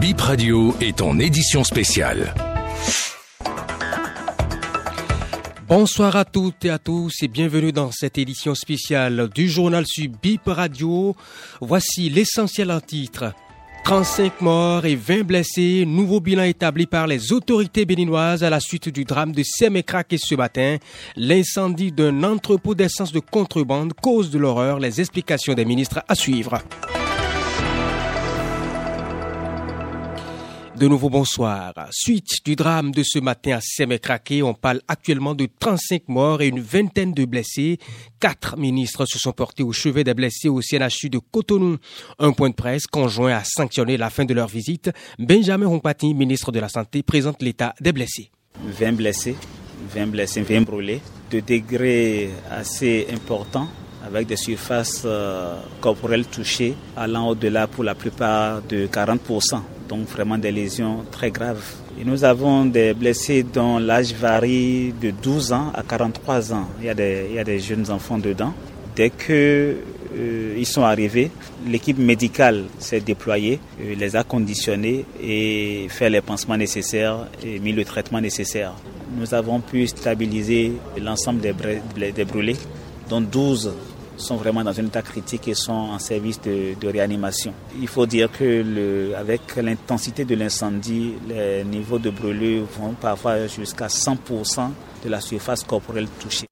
Bip Radio est en édition spéciale. Bonsoir à toutes et à tous et bienvenue dans cette édition spéciale du journal sur Bip Radio. Voici l'essentiel en titre. 35 morts et 20 blessés, nouveau bilan établi par les autorités béninoises à la suite du drame de Semekraké ce matin. L'incendie d'un entrepôt d'essence de contrebande cause de l'horreur, les explications des ministres à suivre. De nouveau bonsoir. Suite du drame de ce matin à Semekrake, on parle actuellement de 35 morts et une vingtaine de blessés. Quatre ministres se sont portés au chevet des blessés au CNHU de Cotonou. Un point de presse conjoint a sanctionné la fin de leur visite. Benjamin Rompati, ministre de la Santé, présente l'état des blessés. 20 blessés, 20 blessés, 20 brûlés, de degrés assez importants avec des surfaces euh, corporelles touchées allant au-delà pour la plupart de 40% donc vraiment des lésions très graves. Et nous avons des blessés dont l'âge varie de 12 ans à 43 ans. Il y a des, il y a des jeunes enfants dedans. Dès que euh, ils sont arrivés, l'équipe médicale s'est déployée, euh, les a conditionnés et fait les pansements nécessaires et mis le traitement nécessaire. Nous avons pu stabiliser l'ensemble des, des brûlés, dont 12 sont vraiment dans un état critique et sont en service de, réanimation. Il faut dire que le, avec l'intensité de l'incendie, les niveaux de brûlure vont parfois jusqu'à 100% de la surface corporelle touchée.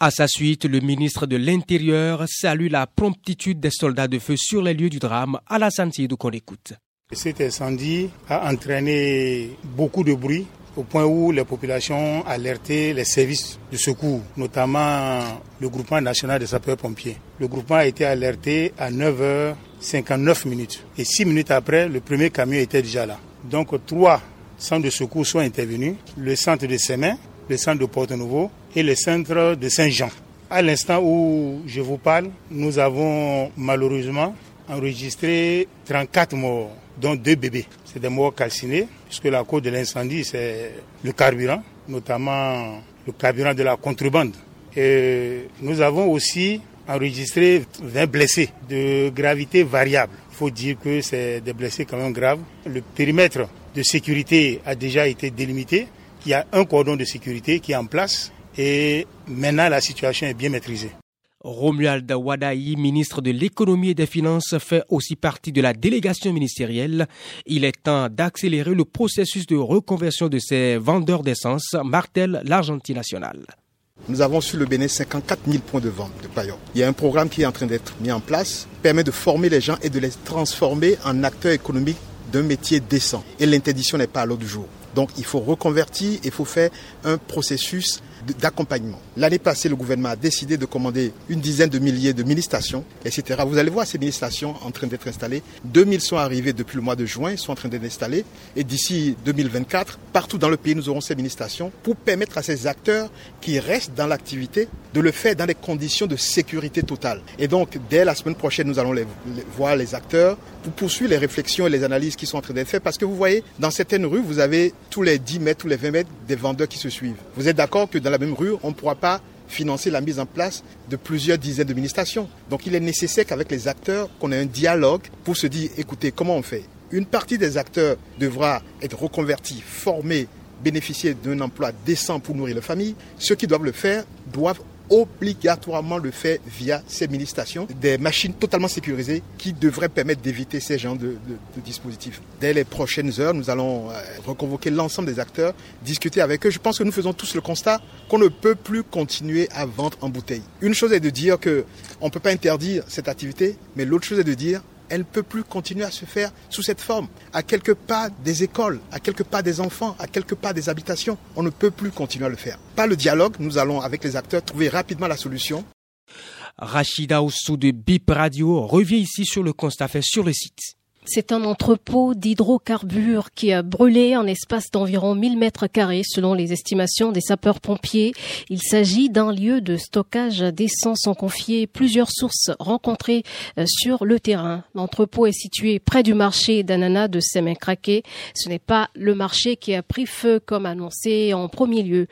À sa suite, le ministre de l'Intérieur salue la promptitude des soldats de feu sur les lieux du drame à la santé qu'on écoute. Cet incendie a entraîné beaucoup de bruit au point où les populations alerté les services de secours, notamment le groupement national des sapeurs-pompiers. Le groupement a été alerté à 9h59 minutes. Et six minutes après, le premier camion était déjà là. Donc trois centres de secours sont intervenus, le centre de Sémin, le centre de Porto-Nouveau et le centre de Saint-Jean. À l'instant où je vous parle, nous avons malheureusement enregistré 34 morts, dont deux bébés. C'est des morts calcinés, puisque la cause de l'incendie, c'est le carburant, notamment le carburant de la contrebande. Et nous avons aussi enregistré 20 blessés de gravité variable. Il faut dire que c'est des blessés quand même graves. Le périmètre de sécurité a déjà été délimité. Il y a un cordon de sécurité qui est en place et maintenant la situation est bien maîtrisée. Romuald Wadaï, ministre de l'économie et des finances, fait aussi partie de la délégation ministérielle. Il est temps d'accélérer le processus de reconversion de ces vendeurs d'essence, martèle l'Argentine nationale. Nous avons sur le Bénin 54 000 points de vente de paillons. Il y a un programme qui est en train d'être mis en place, permet de former les gens et de les transformer en acteurs économiques d'un métier décent. Et l'interdiction n'est pas à l'ordre du jour. Donc il faut reconvertir, il faut faire un processus d'accompagnement. L'année passée, le gouvernement a décidé de commander une dizaine de milliers de mini-stations, etc. Vous allez voir ces mini-stations en train d'être installées. 2000 sont arrivés depuis le mois de juin, sont en train d'être installés. Et d'ici 2024, partout dans le pays, nous aurons ces mini-stations pour permettre à ces acteurs qui restent dans l'activité de le faire dans des conditions de sécurité totale. Et donc, dès la semaine prochaine, nous allons voir les acteurs pour poursuivre les réflexions et les analyses qui sont en train d'être faites. Parce que vous voyez, dans certaines rues, vous avez tous les 10 mètres, tous les 20 mètres des vendeurs qui se suivent. Vous êtes d'accord que dans la même rue, on ne pourra pas financer la mise en place de plusieurs dizaines de ministrations. Donc il est nécessaire qu'avec les acteurs, qu'on ait un dialogue pour se dire, écoutez, comment on fait? Une partie des acteurs devra être reconvertie, formée, bénéficier d'un emploi décent pour nourrir la famille. Ceux qui doivent le faire doivent obligatoirement le faire via ces mini-stations, des machines totalement sécurisées qui devraient permettre d'éviter ces genres de, dispositifs. Dès les prochaines heures, nous allons euh, reconvoquer l'ensemble des acteurs, discuter avec eux. Je pense que nous faisons tous le constat qu'on ne peut plus continuer à vendre en bouteille. Une chose est de dire que on ne peut pas interdire cette activité, mais l'autre chose est de dire elle ne peut plus continuer à se faire sous cette forme. À quelque pas des écoles, à quelque pas des enfants, à quelque pas des habitations, on ne peut plus continuer à le faire. Par le dialogue, nous allons avec les acteurs trouver rapidement la solution. Rachida Oussou de BIP Radio revient ici sur le constat fait sur le site. C'est un entrepôt d'hydrocarbures qui a brûlé en espace d'environ 1000 mètres carrés selon les estimations des sapeurs-pompiers. Il s'agit d'un lieu de stockage d'essence en confié plusieurs sources rencontrées euh, sur le terrain. L'entrepôt est situé près du marché d'ananas de Semin-Craqué. Ce n'est pas le marché qui a pris feu comme annoncé en premier lieu.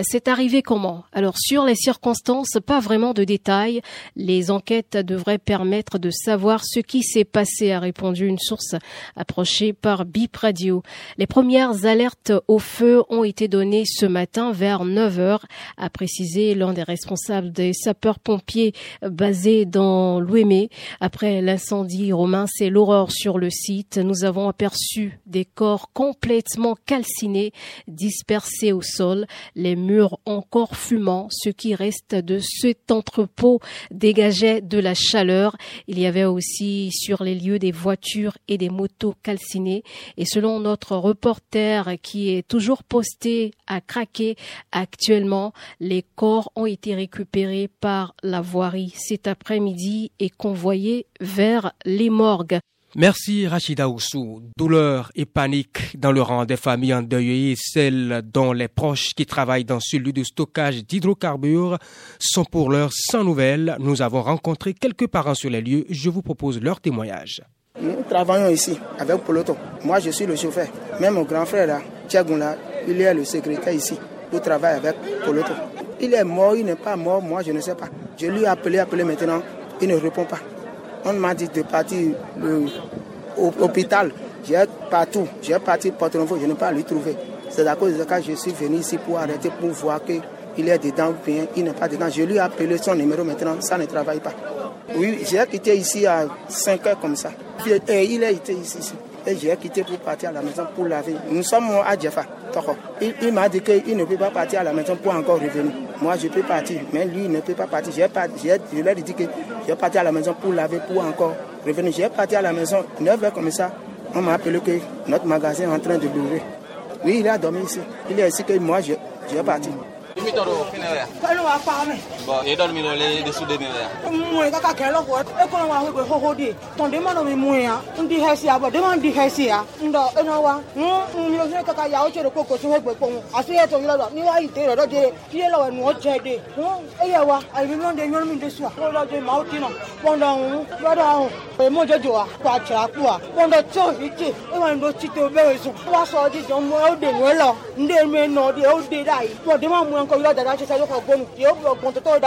C'est arrivé comment? Alors sur les circonstances, pas vraiment de détails. Les enquêtes devraient permettre de savoir ce qui s'est passé, a répondu une source approchée par BIP Radio. Les premières alertes au feu ont été données ce matin vers 9 heures, a précisé l'un des responsables des sapeurs-pompiers basés dans l'Ouémé. Après l'incendie romain, c'est l'horreur sur le site. Nous avons aperçu des corps complètement calcinés, dispersés au sol, les murs encore fumants, ce qui reste de cet entrepôt dégageait de la chaleur. Il y avait aussi sur les lieux des voitures et des motos calcinées. Et selon notre reporter qui est toujours posté à craquer actuellement, les corps ont été récupérés par la voirie cet après-midi et convoyés vers les morgues. Merci Rachida Oussou. Douleur et panique dans le rang des familles endeuillées, celles dont les proches qui travaillent dans celui de stockage d'hydrocarbures sont pour l'heure sans nouvelles. Nous avons rencontré quelques parents sur les lieux. Je vous propose leur témoignage. Nous travaillons ici avec Poloto. Moi, je suis le chauffeur. Même mon grand frère, là, il est le secrétaire ici. Il travaille avec Poloto. Il est mort, il n'est pas mort, moi, je ne sais pas. Je lui ai appelé, appelé maintenant. Il ne répond pas. On m'a dit de partir au hôpital. J'ai partout. J'ai parti Porte Nouveau, je n'ai pas lui trouver. C'est à cause de ça que je suis venu ici pour arrêter, pour voir qu'il est dedans ou bien il n'est pas dedans. Je lui ai appelé son numéro maintenant, ça ne travaille pas. Oui, j'ai quitté ici à 5 heures comme ça. Et il a été ici. Et j'ai quitté pour partir à la maison pour laver. Nous sommes à Jeffa, Il, il m'a dit qu'il ne peut pas partir à la maison pour encore revenir. Moi, je peux partir, mais lui, il ne peut pas partir. J'ai, je lui ai dit que je vais à la maison pour laver, pour encore revenir. J'ai parti à la maison, 9 heures comme ça. On m'a appelé que notre magasin est en train de brûler. Oui, il a dormi ici. Il est ici que moi, je, je vais partir. Kami toro, kena ya. Kalau apa nih? Bɔn e dɔ mi lɔ le de su de mi ya. mun ka ka kɛ lɔ fɔ e kɔnɔ wa ko hoho de tɔn de ma dɔ mi mun ya. N di hɛsi ya. Bɔ de ma di hɛsi ya. N dɔ e nɔ wa n n mi o ka ka ya o cɛ de ko ko sun he gbɛ kpɔn a se yɛ yɔrɔ la ni wa yi te yɔrɔ de fiye la wa nuwɔ cɛ de. E yɛ wa a yi mi lɔn de ɲɔni mi de su wa ko lɔ de maaw ti nɔ pɔndɔ n lɔdɔ ahun o ye mo jɛ jɔ wa ko a cɛ a ku wa pɔndɔ tí o fi tè e wa ni do ti te o bɛɛ sùn wa sɔ di jɔn mo o de nu lɔ n de mi nɔ de o de da yi. Pɔn de ma mun ko yɔrɔ dada cɛ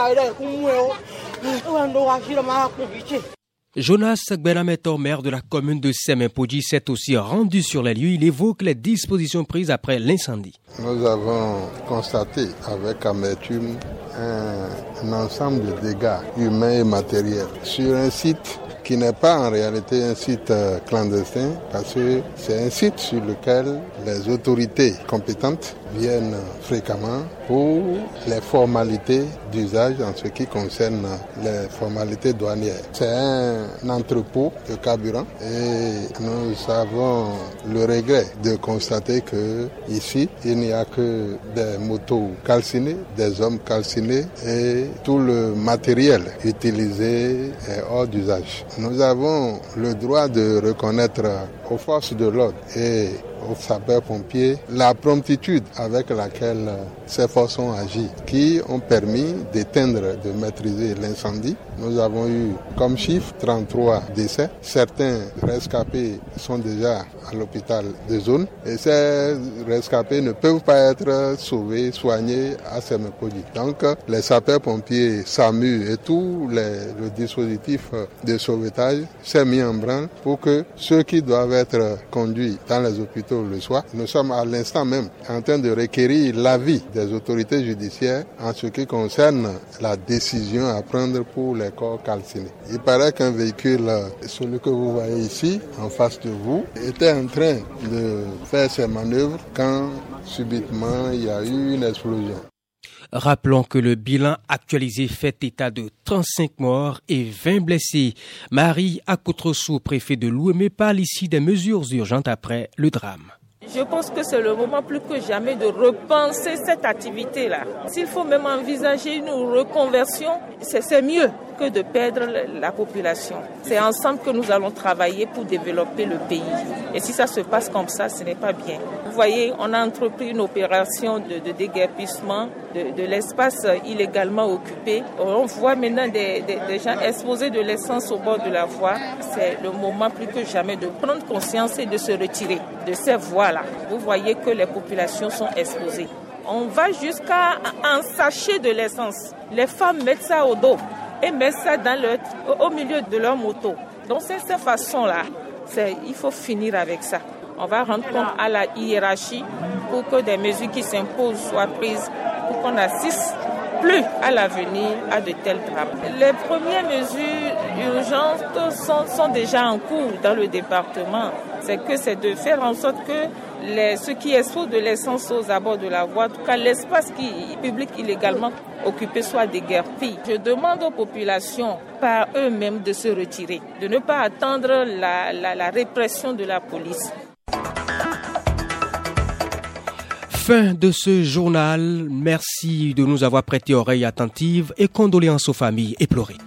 Jonas Gbenametor, maire de la commune de Semenpodji, s'est aussi rendu sur les lieux. Il évoque les dispositions prises après l'incendie. Nous avons constaté avec amertume un, ensemble de dégâts humains et matériels sur un site qui n'est pas en réalité un site euh, clandestin parce que c'est un site sur lequel les autorités compétentes viennent fréquemment pour les formalités d'usage en ce qui concerne les formalités douanières. C'est un entrepôt de carburant et nous avons le regret de constater que ici il n'y a que des motos calcinées, des hommes calcinés et tout le matériel utilisé est hors d'usage. Nous avons le droit de reconnaître aux forces de l'ordre et aux sapeurs-pompiers la promptitude avec laquelle ces forces ont agi, qui ont permis d'éteindre, de maîtriser l'incendie. Nous avons eu comme chiffre 33 décès. Certains rescapés sont déjà à l'hôpital de zone et ces rescapés ne peuvent pas être sauvés, soignés à Semepoli. Donc les sapeurs-pompiers, SAMU et tout les, le dispositif de sauvetage s'est mis en branle pour que ceux qui doivent être conduits dans les hôpitaux le soient. Nous sommes à l'instant même en train de requérir l'avis des autorités judiciaires en ce qui concerne la décision à prendre pour les corps calcinés. Il paraît qu'un véhicule, celui que vous voyez ici, en face de vous, était en train de faire ses manœuvres quand subitement il y a eu une explosion. Rappelons que le bilan actualisé fait état de 35 morts et 20 blessés. Marie Akoutrosou, préfet de l'Ouémé, parle ici des mesures urgentes après le drame. Je pense que c'est le moment plus que jamais de repenser cette activité-là. S'il faut même envisager une reconversion, c'est mieux que de perdre la population. C'est ensemble que nous allons travailler pour développer le pays. Et si ça se passe comme ça, ce n'est pas bien. Vous voyez, on a entrepris une opération de déguerpissement de, l'espace illégalement occupé. On voit maintenant des, gens exposer de l'essence au bord de la voie. C'est le moment plus que jamais de prendre conscience et de se retirer de ces voies-là. Vous voyez que les populations sont exposées. On va jusqu'à un sachet de l'essence. Les femmes mettent ça au dos et mettent ça dans leur, au milieu de leur moto. Donc c'est cette façon-là Il faut finir avec ça. On va rendre compte à la hiérarchie pour que des mesures qui s'imposent soient prises qu'on assiste plus à l'avenir à de tels drames. Les premières mesures urgentes sont, déjà en cours dans le département. C'est que c'est de faire en sorte que les, ce qui expose de l'essence aux abords de la voie, en tout cas l'espace qui public illégalement occupé soit déguerpi. Je demande aux populations par eux-mêmes de se retirer, de ne pas attendre la, la répression de la police. Fin de ce journal. Merci de nous avoir prêté oreille attentive et condoléances aux familles éplorées.